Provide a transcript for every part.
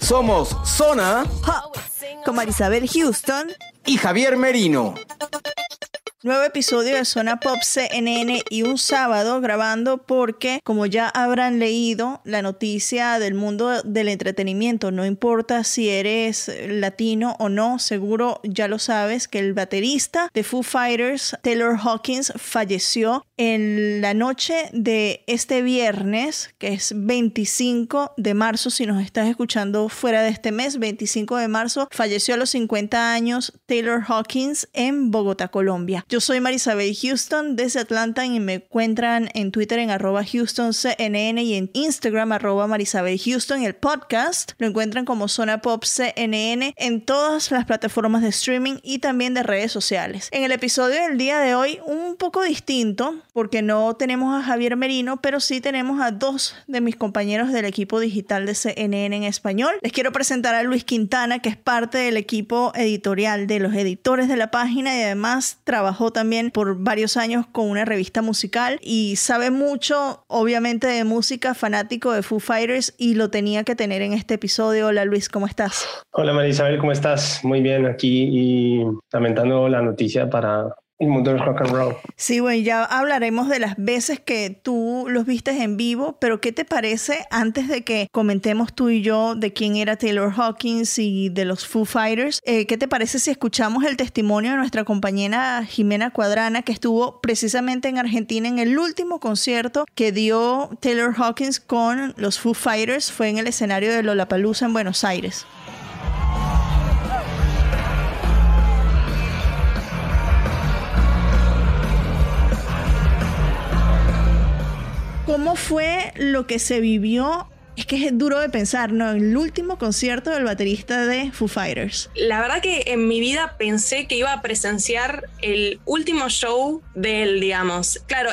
Somos Zona con Marisabel Houston y Javier Merino. Nuevo episodio de Zona Pop CNN y un sábado grabando porque, como ya habrán leído, la noticia del mundo del entretenimiento, no importa si eres latino o no, seguro ya lo sabes, que el baterista de Foo Fighters, Taylor Hawkins, falleció en la noche de este viernes, que es 25 de marzo, si nos estás escuchando fuera de este mes, 25 de marzo, falleció a los 50 años Taylor Hawkins en Bogotá, Colombia. Yo soy Marisabel Houston desde Atlanta y me encuentran en Twitter en arroba HoustonCNN y en Instagram arroba Marisabel Houston. El podcast lo encuentran como Zona Pop CNN en todas las plataformas de streaming y también de redes sociales. En el episodio del día de hoy, un poco distinto, porque no tenemos a Javier Merino, pero sí tenemos a dos de mis compañeros del equipo digital de CNN en español. Les quiero presentar a Luis Quintana, que es parte del equipo editorial de los editores de la página y además trabajó también por varios años con una revista musical y sabe mucho, obviamente, de música, fanático de Foo Fighters y lo tenía que tener en este episodio. Hola Luis, ¿cómo estás? Hola Marisabel, ¿cómo estás? Muy bien aquí y lamentando la noticia para el mundo del rock and roll. Sí, bueno, ya hablaremos de las veces que tú los vistes en vivo, pero ¿qué te parece antes de que comentemos tú y yo de quién era Taylor Hawkins y de los Foo Fighters? Eh, ¿Qué te parece si escuchamos el testimonio de nuestra compañera Jimena Cuadrana, que estuvo precisamente en Argentina en el último concierto que dio Taylor Hawkins con los Foo Fighters? Fue en el escenario de Lollapalooza en Buenos Aires. ¿Cómo fue lo que se vivió es que es duro de pensar, ¿no? El último concierto del baterista de Foo Fighters. La verdad que en mi vida pensé que iba a presenciar el último show de él, digamos. Claro,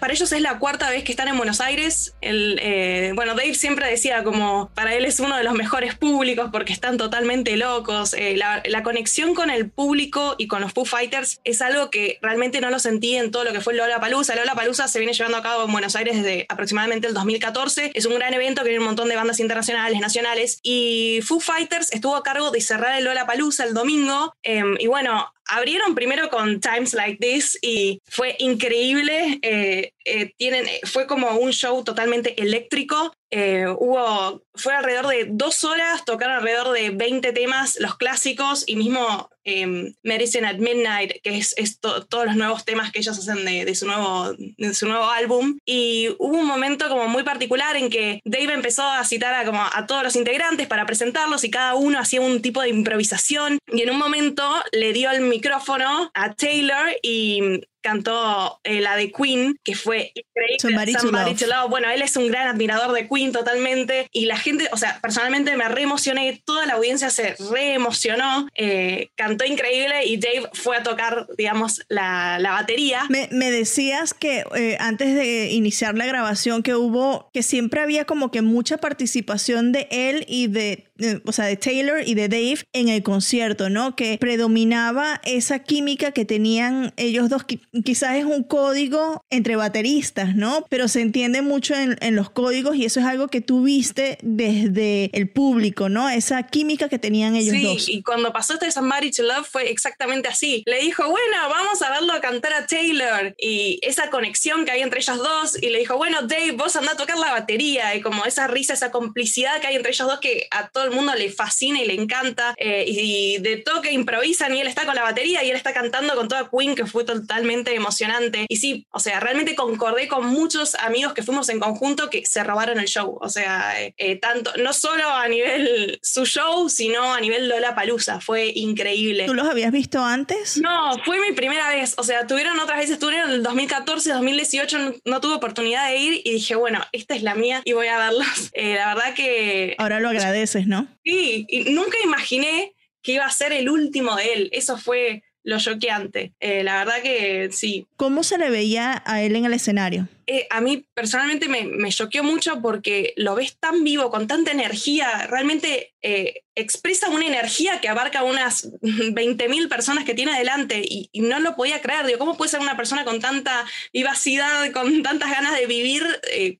para ellos es la cuarta vez que están en Buenos Aires. El, eh, bueno, Dave siempre decía como, para él es uno de los mejores públicos porque están totalmente locos. Eh, la, conexión con el público y con los Foo Fighters es algo que realmente no lo sentí en todo lo que fue Lola Palusa. Lola Palusa se viene llevando a cabo en Buenos Aires desde aproximadamente el 2014. Es un gran evento que viene montón de bandas internacionales, nacionales, y Foo Fighters estuvo a cargo de cerrar el Lola Palusa el domingo. Em, y bueno, abrieron primero con Times Like This y fue increíble. Eh, eh, tienen, fue como un show totalmente eléctrico. Eh, hubo, fue alrededor de dos horas, tocaron alrededor de 20 temas, los clásicos y mismo em, Medicine at Midnight, que es, todos los nuevos temas que ellos hacen de, su nuevo, de su nuevo álbum. Y hubo un momento como muy particular en que Dave empezó a citar a, como a todos los integrantes para presentarlos y cada uno hacía un tipo de improvisación y en un momento le dio el micrófono a Taylor y cantó eh, la de Queen, que fue increíble. Somebody, Bueno, él es un gran admirador de Queen totalmente. Y la o sea, personalmente me re emocioné, toda la audiencia se re emocionó, eh, cantó increíble y Dave fue a tocar, digamos, la, la batería. Me, me, decías que eh, antes de iniciar la grabación que hubo, que siempre había como que mucha participación de él y de o sea, de Taylor y de Dave en el concierto, ¿no? Que predominaba esa química que tenían ellos dos. Quizás es un código entre bateristas, ¿no? Pero se entiende mucho en, los códigos y eso es algo que tú viste desde el público, ¿no? Esa química que tenían ellos dos. Sí, y cuando pasó este Somebody to Love fue exactamente así. Le dijo, bueno, vamos a verlo cantar a Taylor y esa conexión que hay entre ellos dos y le dijo, bueno, Dave, vos anda a tocar la batería y como esa risa, esa complicidad que hay entre ellos dos que a todos el mundo le fascina y le encanta. Eh, y, de toque improvisan y él está con la batería y él está cantando con toda Queen, que fue totalmente emocionante. Y sí, o sea, realmente concordé con muchos amigos que fuimos en conjunto que se robaron el show. O sea, eh, eh, tanto, no solo a nivel su show, sino a nivel Lola Palusa. Fue increíble. ¿Tú los habías visto antes? No, fue mi primera vez. O sea, tuvieron otras veces, tuvieron el 2014, 2018, no, no, tuve oportunidad de ir y dije, bueno, esta es la mía y voy a verlos. la verdad que... Ahora lo agradeces, ¿no? Sí, y nunca imaginé que iba a ser el último de él. Eso fue lo choqueante. Eh, la verdad que sí. ¿Cómo se le veía a él en el escenario? Eh, a mí personalmente me, choqueó mucho porque lo ves tan vivo, con tanta energía, realmente eh, expresa una energía que abarca unas 20.000 personas que tiene adelante y, no lo podía creer. Digo, ¿cómo puede ser una persona con tanta vivacidad, con tantas ganas de vivir,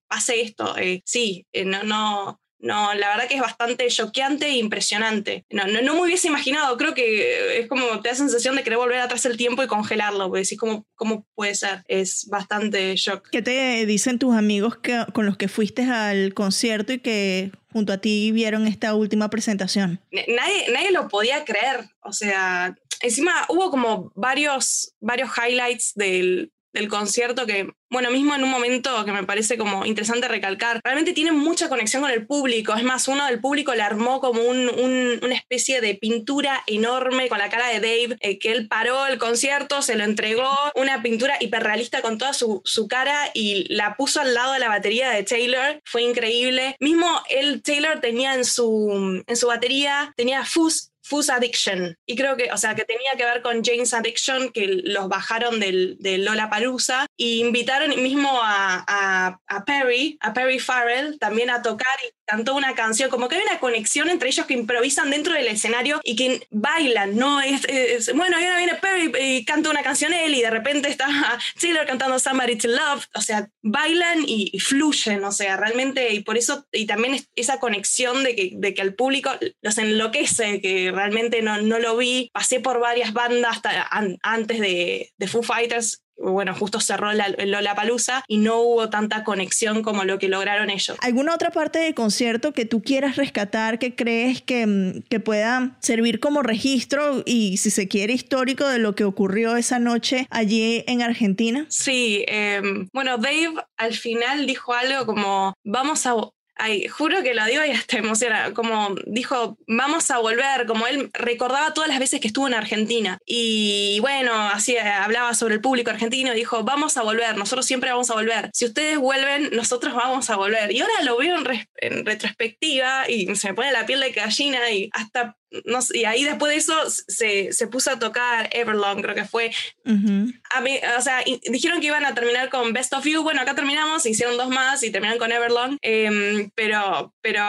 pase esto? sí, no, no, no, la verdad que es bastante choqueante e impresionante. No, no, no, me hubiese imaginado, creo que es como te da sensación de querer volver atrás el tiempo y congelarlo, porque decís, ¿cómo, cómo puede ser? Es bastante shock. ¿Qué te dicen tus amigos que, con los que fuiste al concierto y que junto a ti vieron esta última presentación? Nadie, nadie lo podía creer, o sea, encima hubo como varios, varios highlights del, del concierto que, bueno, mismo en un momento que me parece como interesante recalcar, realmente tiene mucha conexión con el público. Es más, uno del público le armó como una especie de pintura enorme con la cara de Dave, eh, que él paró el concierto, se lo entregó, una pintura hiperrealista con toda su, su, cara y la puso al lado de la batería de Taylor. Fue increíble. Mismo él, Taylor, tenía en su, en su batería, tenía Fuzz Fuzz Addiction. Y creo que, o sea, que tenía que ver con James Addiction, que los bajaron del, Lola Palusa y invitaron mismo a, a, Perry, a Perry Farrell, también a tocar y cantó una canción. Como que hay una conexión entre ellos que improvisan dentro del escenario y que bailan, ¿no? Es, bueno, y ahora viene Perry y canta una canción él y de repente está Taylor cantando Somebody to Love. O sea, bailan y, fluyen, o sea, realmente, y por eso, y también esa conexión de que, de que al público los enloquece, que realmente no, no lo vi. Pasé por varias bandas antes de, de Foo Fighters bueno, justo cerró la, Lola Palusa y no hubo tanta conexión como lo que lograron ellos. ¿Alguna otra parte del concierto que tú quieras rescatar que crees que, mm, que pueda servir como registro y, si se quiere, histórico de lo que ocurrió esa noche allí en Argentina? Sí, em, bueno, Dave al final dijo algo como, vamos a, Ay, juro que lo digo y hasta emociona. Como dijo, vamos a volver, como él recordaba todas las veces que estuvo en Argentina. Y bueno, así eh, hablaba sobre el público argentino, dijo, vamos a volver, nosotros siempre vamos a volver. Si ustedes vuelven, nosotros vamos a volver. Y ahora lo veo en, retrospectiva y se me pone la piel de gallina y hasta no, y ahí después de eso se, se, puso a tocar Everlong, creo que fue. a mí, o sea, dijeron que iban a terminar con Best of You. Bueno, acá terminamos, hicieron dos más y terminaron con Everlong. Em, pero, pero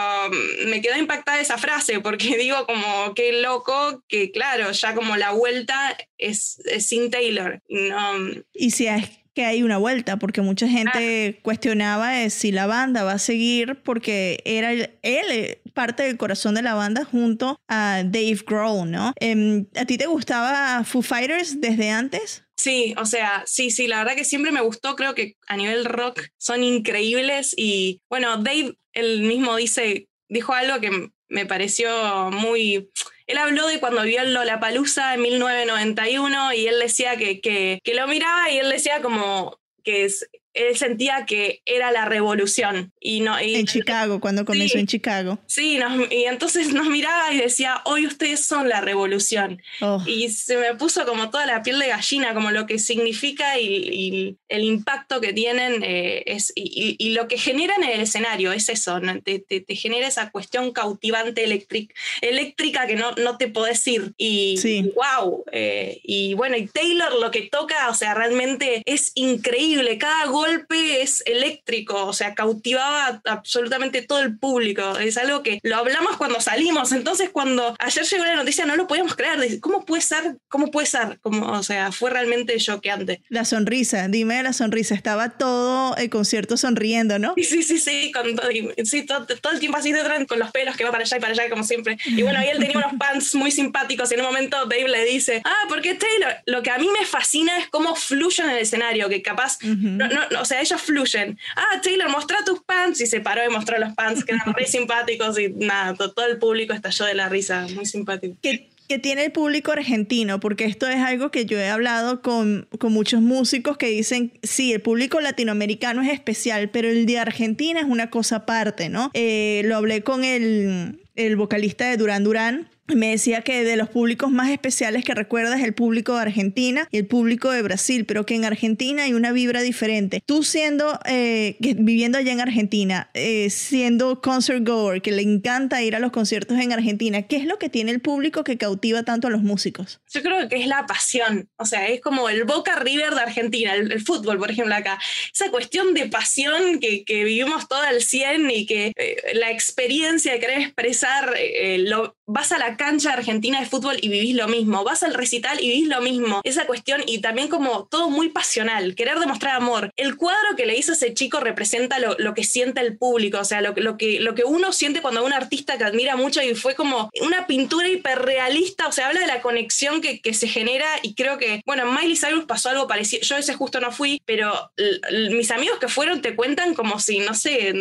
me quedó impactada esa frase porque digo como qué loco que claro, ya como la vuelta es, sin Taylor. No, y si es que hay una vuelta, porque mucha gente ah. cuestionaba si la banda va a seguir, porque era él eh, parte del corazón de la banda junto a Dave Grohl, ¿no? Em, ¿A ti te gustaba Foo Fighters desde antes? Sí, o sea, sí, sí, la verdad que siempre me gustó, creo que a nivel rock son increíbles y bueno, Dave él mismo dice, dijo algo que me pareció muy él habló de cuando vio el Lollapalooza en 1991 y él decía que, que, que lo miraba y él decía como que es, él sentía que era la revolución. Y no, en Chicago, cuando comenzó en Chicago. Sí, y entonces nos miraba y decía, hoy ustedes son la revolución. Oh. Y se me puso como toda la piel de gallina, como lo que significa y, el impacto que tienen eh, es, y, lo que generan en el escenario es eso, te, te, genera esa cuestión cautivante eléctrica que no, no te podés ir. Y wow. Eh, y bueno, y Taylor lo que toca, o sea, realmente es increíble. Cada golpe es eléctrico, o sea, cautivaba absolutamente todo el público. Es algo que lo hablamos cuando salimos. Entonces, cuando ayer llegó la noticia, no lo podíamos creer. ¿Cómo puede ser? ¿Cómo puede ser? Como, o sea, fue realmente choqueante. La sonrisa, dime la sonrisa. Estaba todo el concierto sonriendo, ¿no? Sí, sí, sí, sí, con todo, sí todo, el tiempo así detrás, con los pelos que va para allá y para allá, como siempre. Y bueno, ahí él tenía unos pants muy simpáticos y en un momento Dave le dice, ah, porque Taylor, lo que a mí me fascina es cómo fluye en el escenario, que capaz, no, o sea, ellos fluyen. Ah, Taylor, mostra tus pants. Y se paró y mostró los pants, que eran muy simpáticos y nada, todo, el público estalló de la risa, muy simpático. ¿Qué, tiene el público argentino? Porque esto es algo que yo he hablado con, con muchos músicos que dicen, sí, el público latinoamericano es especial, pero el de Argentina es una cosa aparte, ¿no? Eh, lo hablé con el, el vocalista de Duran Duran me decía que de los públicos más especiales que recuerda es el público de Argentina y el público de Brasil, pero que en Argentina hay una vibra diferente. Tú siendo, eh, viviendo allá en Argentina, eh, siendo concert goer, que le encanta ir a los conciertos en Argentina, ¿qué es lo que tiene el público que cautiva tanto a los músicos? Yo creo que es la pasión, o sea, es como el Boca River de Argentina, el, fútbol, por ejemplo, acá. Esa cuestión de pasión que, vivimos todo al 100 y que eh, la experiencia de querer expresar, lo, vas a la cancha argentina de fútbol y vivís lo mismo, vas al recital y vivís lo mismo. Esa cuestión y también como todo muy pasional, querer demostrar amor. El cuadro que le hizo ese chico representa lo, que siente el público, o sea, lo, lo, que, lo que uno siente cuando un artista que admira mucho y fue como una pintura hiperrealista, o sea, habla de la conexión que, se genera y creo que, bueno, en Miley Cyrus pasó algo parecido, yo ese justo no fui, pero mis amigos que fueron te cuentan como si, no sé,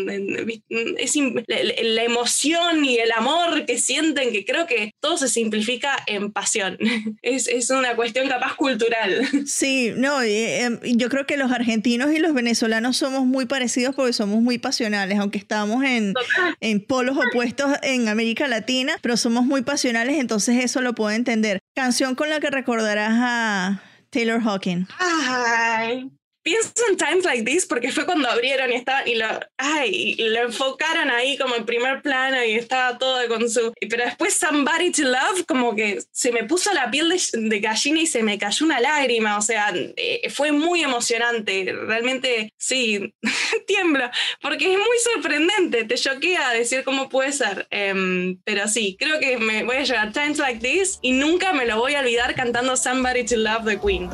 es la, emoción y el amor que sienten, que creo que todo se simplifica en pasión. Es, es una cuestión capaz cultural. Sí, no, em, yo creo que los argentinos y los venezolanos somos muy parecidos porque somos muy pasionales, aunque estamos en, en polos opuestos en América Latina, pero somos muy pasionales, entonces eso lo puedo entender. Canción con la que recordarás a Taylor Hawking. Ay, pienso en Times Like This porque fue cuando abrieron y estaban y lo, ay, y lo enfocaron ahí como en primer plano y estaba todo con su... Pero después Somebody to Love como que se me puso la piel de, gallina y se me cayó una lágrima, o sea, eh, fue muy emocionante, realmente sí, tiembla, porque es muy sorprendente, te choquea decir cómo puede ser, em, pero sí, creo que me voy a llevar Times Like This y nunca me lo voy a olvidar cantando Somebody to Love the Queen.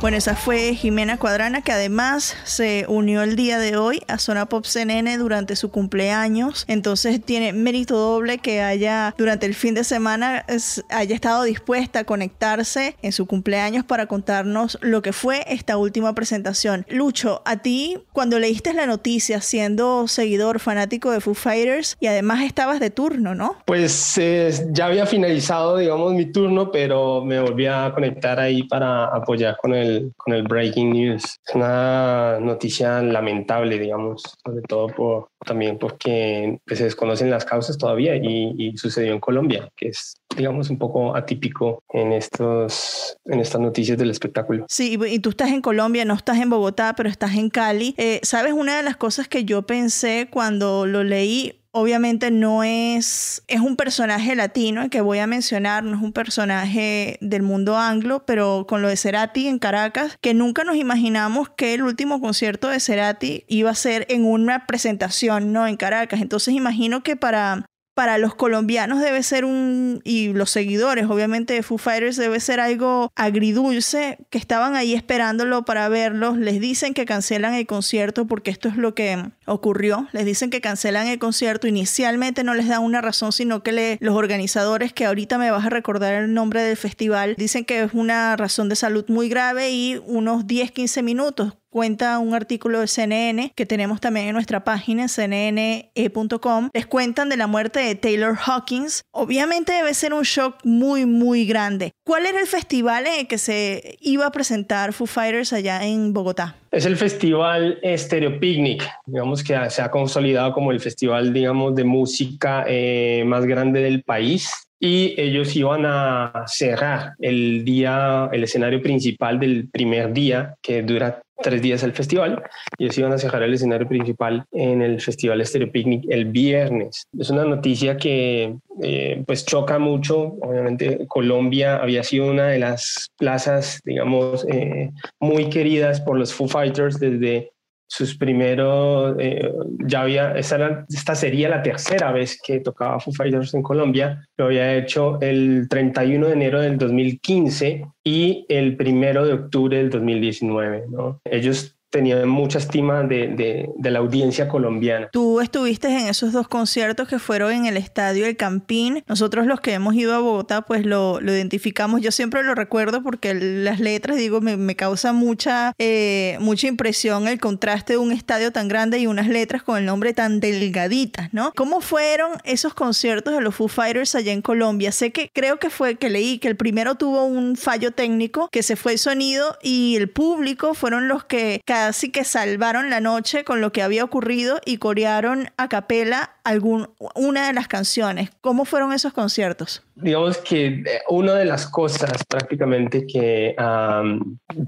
Bueno, esa fue Jimena Cuadrana, que además se unió el día de hoy a Zona Pop CNN durante su cumpleaños. Entonces tiene mérito doble que haya durante el fin de semana haya estado dispuesta a conectarse en su cumpleaños para contarnos lo que fue esta última presentación. Lucho, a ti cuando leíste la noticia siendo seguidor fanático de Foo Fighters y además estabas de turno, ¿no? Pues eh, ya había finalizado, digamos, mi turno, pero me volví a conectar ahí para apoyar con el con el breaking news. Es una noticia lamentable, digamos, sobre todo por, también porque se desconocen las causas todavía y, sucedió en Colombia, que es digamos un poco atípico en estos en estas noticias del espectáculo. Sí, y tú estás en Colombia, no estás en Bogotá, pero estás en Cali. Eh, Sabes una de las cosas que yo pensé cuando lo leí obviamente no es, es un personaje latino que voy a mencionar, no es un personaje del mundo anglo, pero con lo de Cerati en Caracas, que nunca nos imaginamos que el último concierto de Cerati iba a ser en una presentación, ¿no? En Caracas. Entonces imagino que para para los colombianos debe ser un, y los seguidores obviamente de Foo Fighters debe ser algo agridulce, que estaban ahí esperándolo para verlos, les dicen que cancelan el concierto porque esto es lo que ocurrió, les dicen que cancelan el concierto, inicialmente no les dan una razón, sino que los organizadores, que ahorita me vas a recordar el nombre del festival, dicen que es una razón de salud muy grave y unos 10-15 minutos cuenta un artículo de CNN que tenemos también en nuestra página cnne.com. Les cuentan de la muerte de Taylor Hawkins. Obviamente debe ser un shock muy, muy grande. ¿Cuál era el festival en el que se iba a presentar Foo Fighters allá en Bogotá? Es el festival Stereo Picnic, digamos que se ha consolidado como el festival, digamos, de música eh, más grande del país y ellos iban a cerrar el día, el escenario principal del primer día, que dura tres días el festival. Ellos iban a cerrar el escenario principal en el Festival Stereo Picnic el viernes. Es una noticia que eh, pues choca mucho. Obviamente Colombia había sido una de las plazas, digamos, eh, muy queridas por los Foo Fighters desde sus primeros, eh, ya había, esta, sería la tercera vez que tocaba Foo Fighters en Colombia, lo había hecho el 31 de enero del 2015 y el primero de octubre del 2019, ¿no? Ellos tenía mucha estima de, de, la audiencia colombiana. Tú estuviste en esos dos conciertos que fueron en el estadio El Campín. Nosotros los que hemos ido a Bogotá, pues lo, lo identificamos. Yo siempre lo recuerdo porque las letras, digo, me, me causa mucha, eh, mucha impresión el contraste de un estadio tan grande y unas letras con el nombre tan delgaditas, ¿no? ¿Cómo fueron esos conciertos de los Foo Fighters allá en Colombia? Sé que creo que fue que leí que el primero tuvo un fallo técnico, que se fue el sonido y el público fueron los que casi que salvaron la noche con lo que había ocurrido y corearon a capela algún, una de las canciones. ¿Cómo fueron esos conciertos? Digamos que eh, una de las cosas prácticamente que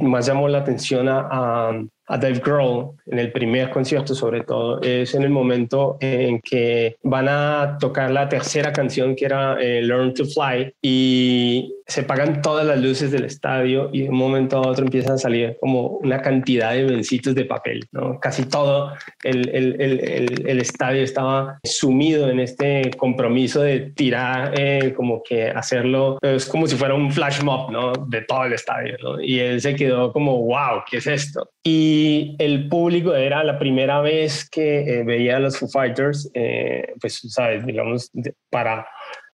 más llamó la atención a, a Dave Grohl en el primer concierto sobre todo es en el momento en que van a tocar la tercera canción que era eh, Learn to Fly y se pagan todas las luces del estadio y de un momento a otro empiezan a salir como una cantidad de vencitos de papel. ¿no? Casi todo el, el, el, el, estadio estaba sumido en este compromiso de tirar, eh, como que hacerlo, es como si fuera un flash mob ¿no? de todo el estadio. Y él se quedó como, wow, ¿qué es esto? Y el público era la primera vez que eh, veía a los Foo Fighters, eh, pues, sabes, digamos, para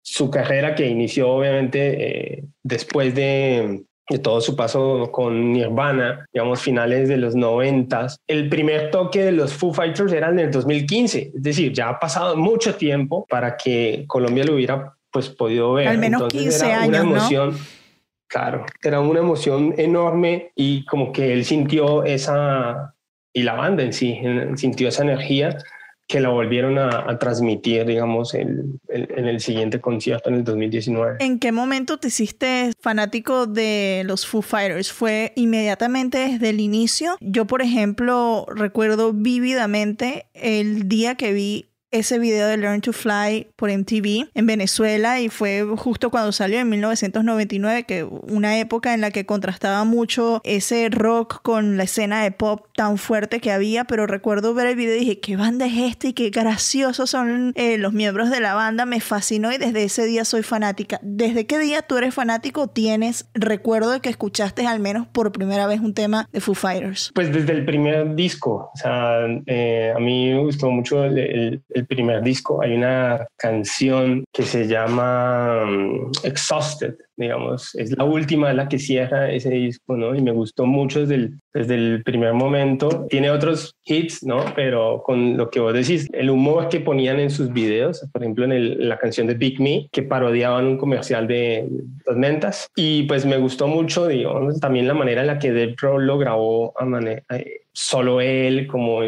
su carrera que inició obviamente eh, después de, todo su paso con Nirvana, digamos finales de los noventas. El primer toque de los Foo Fighters era en el 2015, es decir, ya ha pasado mucho tiempo para que Colombia lo hubiera pues podido ver. Al menos 15 años, una emoción, Claro, era una emoción enorme y como que él sintió esa, y la banda en sí, sintió esa energía que la volvieron a, transmitir, digamos, en el siguiente concierto en el 2019. ¿En qué momento te hiciste fanático de los Foo Fighters? ¿Fue inmediatamente desde el inicio? Yo, por ejemplo, recuerdo vívidamente el día que vi ese video de Learn to Fly por MTV en Venezuela y fue justo cuando salió en 1999, que una época en la que contrastaba mucho ese rock con la escena de pop tan fuerte que había, pero recuerdo ver el video y dije, ¿qué banda es esta y qué graciosos son eh, los miembros de la banda? Me fascinó y desde ese día soy fanática. ¿Desde qué día tú eres fanático? ¿Tienes recuerdo de que escuchaste al menos por primera vez un tema de Foo Fighters? Pues desde el primer disco, o sea, eh, a mí me gustó mucho el primer disco hay una canción que se llama mm, Exhausted, digamos, es la última la que cierra ese disco, ¿no? Y me gustó mucho desde el, desde el primer momento. Tiene otros hits, ¿no? Pero con lo que vos decís, el humor que ponían en sus videos, por ejemplo, en, la canción de Big Me, que parodiaban un comercial de las mentas. Y pues me gustó mucho, digamos, también la manera en la que Dead Row lo grabó a manera eh, solo él, como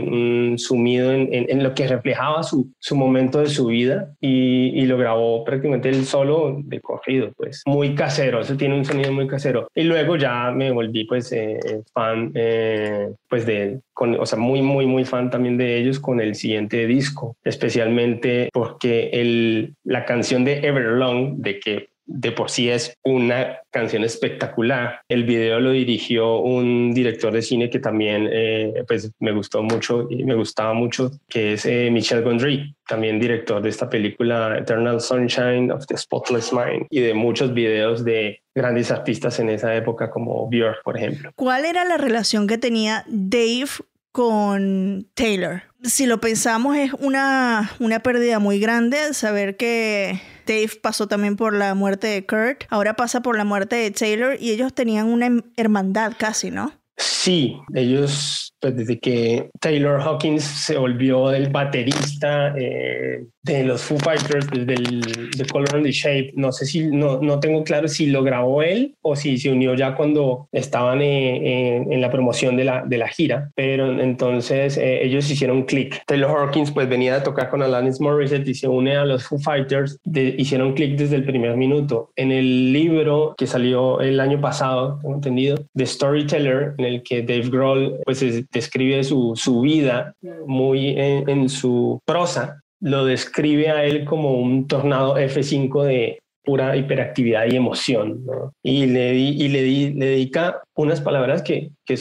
sumido en, lo que reflejaba su, momento de su vida y, lo grabó prácticamente él solo de corrido, pues muy casero, eso tiene un sonido muy casero. Y luego ya me volví pues eh, fan eh, pues de, con, o sea, muy, muy, muy fan también de ellos con el siguiente disco, especialmente porque el, la canción de Everlong, de que de por sí es una canción espectacular. El video lo dirigió un director de cine que también eh, pues me gustó mucho y me gustaba mucho, que es eh, Michel Gondry, también director de esta película Eternal Sunshine of the Spotless Mind y de muchos videos de grandes artistas en esa época como Björk, por ejemplo. ¿Cuál era la relación que tenía Dave con Taylor? Si lo pensamos es una, una pérdida muy grande saber que Dave pasó también por la muerte de Kurt, ahora pasa por la muerte de Taylor y ellos tenían una hermandad casi, ¿no? Sí, ellos, pues desde que Taylor Hawkins se volvió el baterista eh, de los Foo Fighters, desde el The Color and the Shape, no sé si, no, no tengo claro si lo grabó él o si se unió ya cuando estaban eh, en la promoción de la, de la gira, pero entonces eh, ellos hicieron clic. Taylor Hawkins pues venía a tocar con Alanis Morissette y se une a los Foo Fighters, hicieron clic desde el primer minuto. En el libro que salió el año pasado, tengo entendido, The Storyteller, en el que Dave Grohl pues describe su, su vida muy en, su prosa, lo describe a él como un tornado F5 de pura hiperactividad y emoción, Y, le, y le, le, dedica unas palabras que, que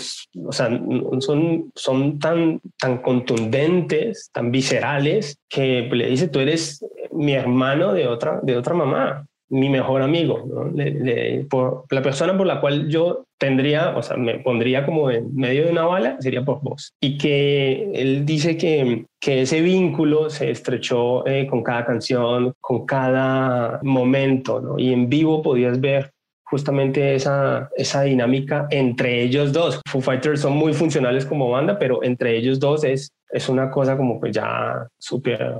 o sea, son, son tan, tan contundentes, tan viscerales, que le dice, tú eres mi hermano de otra, de otra mamá. mi mejor amigo, la persona por la cual yo tendría, o sea, me pondría como en medio de una bala, sería por vos. Y que él dice que, que ese vínculo se estrechó eh, con cada canción, con cada momento, ¿no? Y en vivo podías ver justamente esa, esa dinámica entre ellos dos. Foo Fighters son muy funcionales como banda, pero entre ellos dos es, es una cosa como que ya súper,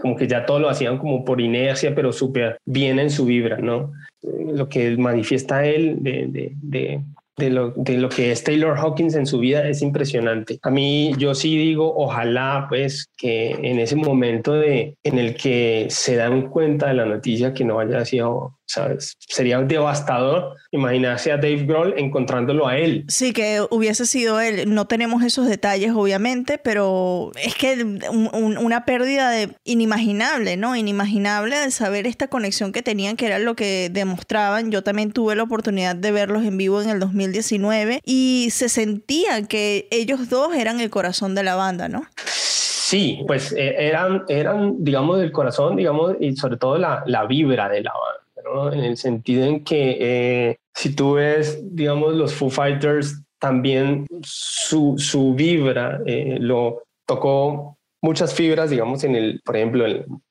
como que ya todo lo hacían como por inercia, pero súper bien en su vibra, ¿no? Lo que manifiesta él de, de, de lo, de lo que es Taylor Hawkins en su vida es impresionante. A mí yo sí digo, ojalá pues que en ese momento de, en el que se dan cuenta de la noticia que no haya sido ¿sabes? Sería devastador imaginarse a Dave Grohl encontrándolo a él. Sí, que hubiese sido él. No tenemos esos detalles, obviamente, pero es que una pérdida de inimaginable, ¿no? Inimaginable de saber esta conexión que tenían, que era lo que demostraban. Yo también tuve la oportunidad de verlos en vivo en el 2019 y se sentía que ellos dos eran el corazón de la banda, ¿no? Sí, pues eh, eran, eran, digamos, el corazón, digamos, y sobre todo la, la vibra de la banda en el sentido en que eh, si tú ves, digamos, los Foo Fighters, también su, su vibra eh, lo tocó muchas fibras, digamos, en el, por ejemplo,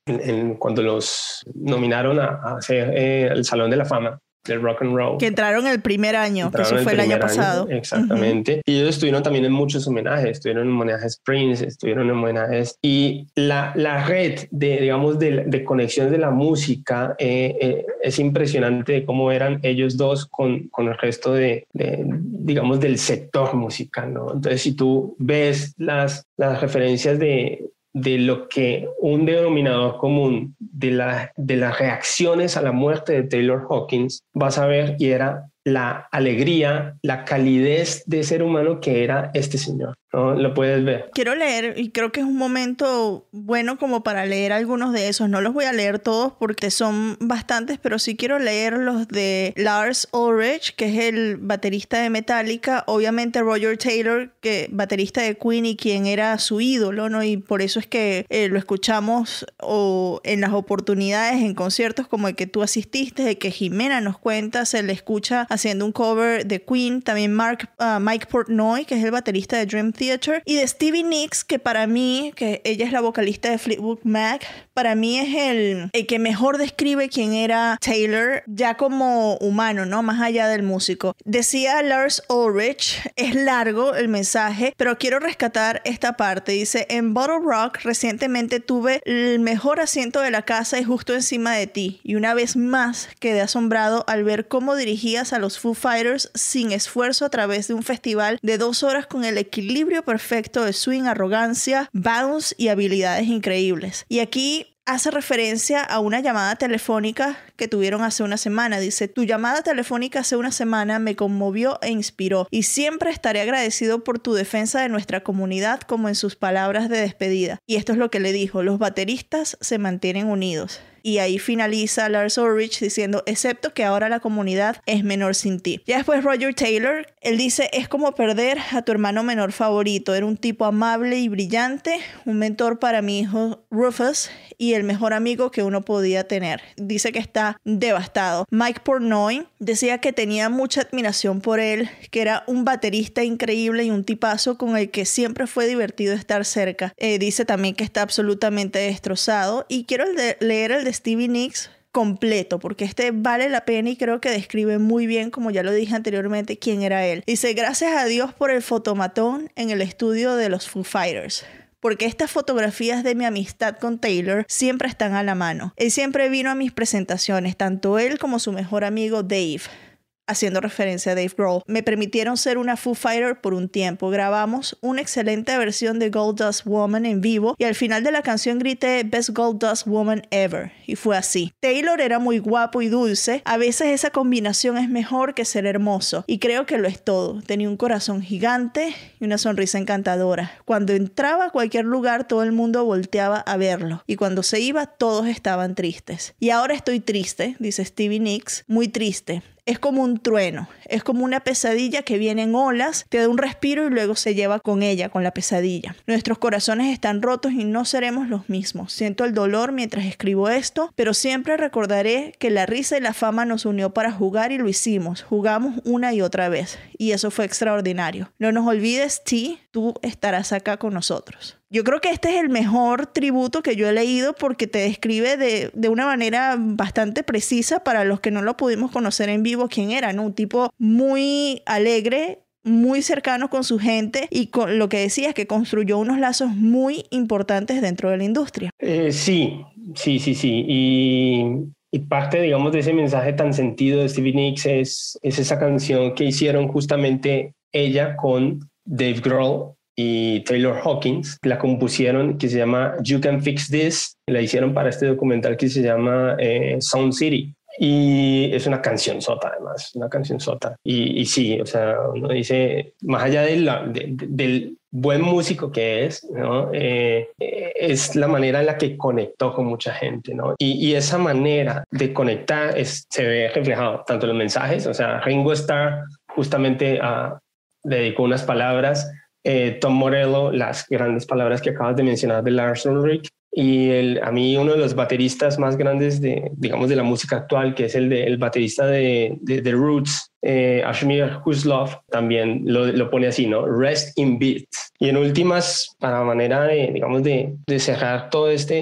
en, cuando los nominaron a, hacer eh, el Salón de la Fama del rock and roll. Que entraron el primer año, que eso fue el, año pasado. exactamente. Y ellos estuvieron también en muchos homenajes, estuvieron en homenajes Prince, estuvieron en homenajes. Y la, la red de, digamos, de, de conexiones de la música eh, eh, es impresionante de cómo eran ellos dos con, con el resto de, de, digamos, del sector musical, ¿no? Entonces, si tú ves las, las referencias de, de lo que un denominador común de, la, de las reacciones a la muerte de Taylor Hawkins vas a ver y era la alegría, la calidez de ser humano que era este señor. Lo puedes ver. Quiero leer y creo que es un momento bueno como para leer algunos de esos. No los voy a leer todos porque son bastantes, pero sí quiero leer los de Lars Ulrich, que es el baterista de Metallica, obviamente Roger Taylor, que baterista de Queen y quien era su ídolo, ¿no? Y por eso es que eh, lo escuchamos o en las oportunidades en conciertos como el que tú asististe, de que Jimena nos cuenta, se le escucha haciendo un cover de Queen, también Mark, ah, Mike Portnoy, que es el baterista de Dream Theater, y de Stevie Nicks, que para mí, que ella es la vocalista de Fleetwood Mac, para mí es el, el que mejor describe quién era Taylor, ya como humano, ¿no? Más allá del músico. Decía Lars Ulrich, es largo el mensaje, pero quiero rescatar esta parte. Dice, en Bottle Rock recientemente tuve el mejor asiento de la casa y justo encima de ti, y una vez más quedé asombrado al ver cómo dirigías a los Foo Fighters sin esfuerzo a través de un festival de dos horas con el equilibrio perfecto de swing, arrogancia, bounce y habilidades increíbles. Y aquí hace referencia a una llamada telefónica que tuvieron hace una semana. Dice, tu llamada telefónica hace una semana me conmovió e inspiró y siempre estaré agradecido por tu defensa de nuestra comunidad como en sus palabras de despedida. Y esto es lo que le dijo, los bateristas se mantienen unidos. Y ahí finaliza Lars Ulrich diciendo, excepto que ahora la comunidad es menor sin ti. Ya después Roger Taylor, él dice, es como perder a tu hermano menor favorito. Era un tipo amable y brillante, un mentor para mi hijo Rufus y el mejor amigo que uno podía tener. Dice que está devastado. Mike Portnoy decía que tenía mucha admiración por él, que era un baterista increíble y un tipazo con el que siempre fue divertido estar cerca. Eh, dice también que está absolutamente destrozado y quiero leer el de Stevie Nicks completo, porque este vale la pena y creo que describe muy bien, como ya lo dije anteriormente, quién era él. Dice, gracias a Dios por el fotomatón en el estudio de los Foo Fighters porque estas fotografías de mi amistad con Taylor siempre están a la mano. Él siempre vino a mis presentaciones, tanto él como su mejor amigo Dave haciendo referencia a Dave Grohl, me permitieron ser una Foo Fighter por un tiempo. Grabamos una excelente versión de Gold Dust Woman en vivo y al final de la canción grité Best Gold Dust Woman Ever. Y fue así. Taylor era muy guapo y dulce. A veces esa combinación es mejor que ser hermoso. Y creo que lo es todo. Tenía un corazón gigante y una sonrisa encantadora. Cuando entraba a cualquier lugar todo el mundo volteaba a verlo. Y cuando se iba todos estaban tristes. Y ahora estoy triste, dice Stevie Nicks, muy triste es como un trueno, es como una pesadilla que viene en olas, te da un respiro y luego se lleva con ella, con la pesadilla. Nuestros corazones están rotos y no seremos los mismos. Siento el dolor mientras escribo esto, pero siempre recordaré que la risa y la fama nos unió para jugar y lo hicimos. Jugamos una y otra vez y eso fue extraordinario. No nos olvides, T, tú estarás acá con nosotros. Yo creo que este es el mejor tributo que yo he leído porque te describe de, de, una manera bastante precisa para los que no lo pudimos conocer en vivo quién era, ¿no? Un tipo muy alegre, muy cercano con su gente y con lo que decías, que construyó unos lazos muy importantes dentro de la industria. Eh, sí, sí, sí, sí. Y, y, parte, digamos, de ese mensaje tan sentido de Stevie Nicks es, es esa canción que hicieron justamente ella con Dave Grohl y Taylor Hawkins, la compusieron que se llama You Can Fix This, la hicieron para este documental que se llama eh, Sound City. Y es una canción sota, además, una canción sota. Y, y sí, o sea, uno dice, más allá de la, de, del buen músico que es, ¿no? Eh, es la manera en la que conectó con mucha gente, ¿no? Y, y esa manera de conectar es, se ve reflejado tanto en los mensajes, o sea, Ringo Starr justamente a, le dedicó unas palabras eh, Tom Morello, las grandes palabras que acabas de mencionar de Lars Ulrich, y el, a mí uno de los bateristas más grandes de, digamos, de la música actual, que es el, de, el baterista de, de, de Roots, eh, Ashmir Huslov, también lo, lo, pone así, ¿no? Rest in beats. Y en últimas, para manera de, digamos, de, de cerrar todo este,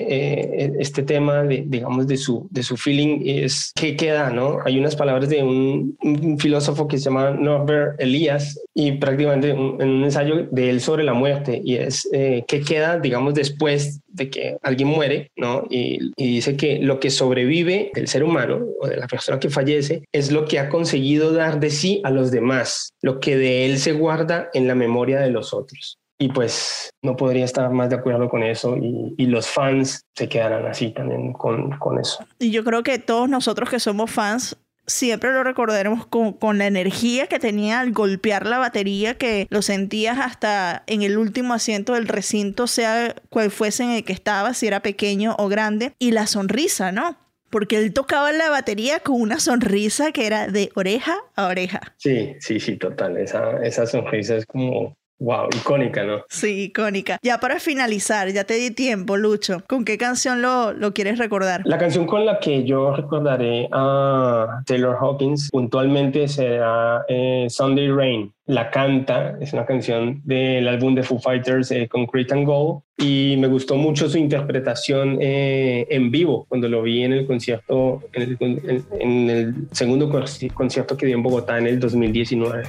eh, este tema, de, digamos, de su, de su feeling, es qué queda, ¿no? Hay unas palabras de un, un filósofo que se llama Norbert Elias y prácticamente un, en un ensayo de él sobre la muerte y es eh, qué queda, digamos, después de que alguien muere, ¿no? Y, y, dice que lo que sobrevive del ser humano o de la persona que fallece es lo que ha conseguido dar de sí a los demás, lo que de él se guarda en la memoria de los otros. Y pues no podría estar más de acuerdo con eso y, los fans se quedarán así también con, con, eso. Y yo creo que todos nosotros que somos fans siempre lo recordaremos con, con, la energía que tenía al golpear la batería, que lo sentías hasta en el último asiento del recinto, sea cual fuese en el que estaba, si era pequeño o grande, y la sonrisa, ¿no? Porque él tocaba la batería con una sonrisa que era de oreja a oreja. Sí, sí, sí, total. Esa, esa sonrisa es como Wow, icónica, ¿no? Sí, icónica. Ya para finalizar, ya te di tiempo, Lucho. ¿Con qué canción lo, lo, quieres recordar? La canción con la que yo recordaré a Taylor Hawkins puntualmente será eh, Sunday Rain. La canta, es una canción del álbum de Foo Fighters, eh, Concrete and Gold, y me gustó mucho su interpretación eh, en vivo cuando lo vi en el concierto, en el, en, en el segundo concierto que dio en Bogotá en el 2019.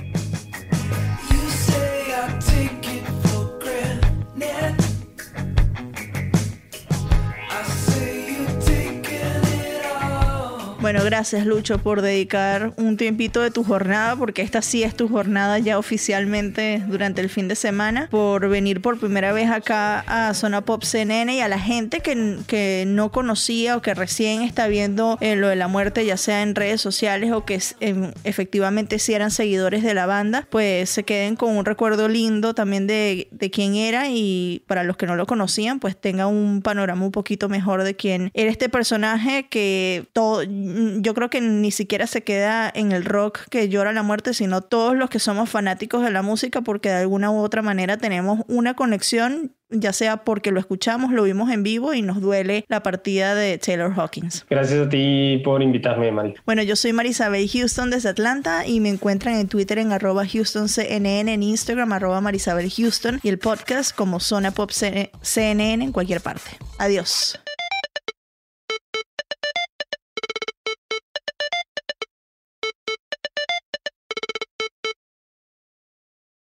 Bueno, gracias Lucho por dedicar un tiempito de tu jornada, porque esta sí es tu jornada ya oficialmente durante el fin de semana, por venir por primera vez acá a Zona Pop CNN y a la gente que, que no conocía o que recién está viendo eh, lo de la muerte, ya sea en redes sociales o que eh, efectivamente sí eran seguidores de la banda, pues se queden con un recuerdo lindo también de, de quién era y para los que no lo conocían, pues tengan un panorama un poquito mejor de quién era este personaje que todo yo creo que ni siquiera se queda en el rock que llora la muerte, sino todos los que somos fanáticos de la música porque de alguna u otra manera tenemos una conexión ya sea porque lo escuchamos, lo vimos en vivo y nos duele la partida de Taylor Hawkins. Gracias a ti por invitarme, Mari. Bueno, yo soy Marisabel Houston desde Atlanta y me encuentran en Twitter en arroba HoustonCNN, en Instagram arroba Marisabel Houston y el podcast como Zona Pop CNN en cualquier parte. Adiós.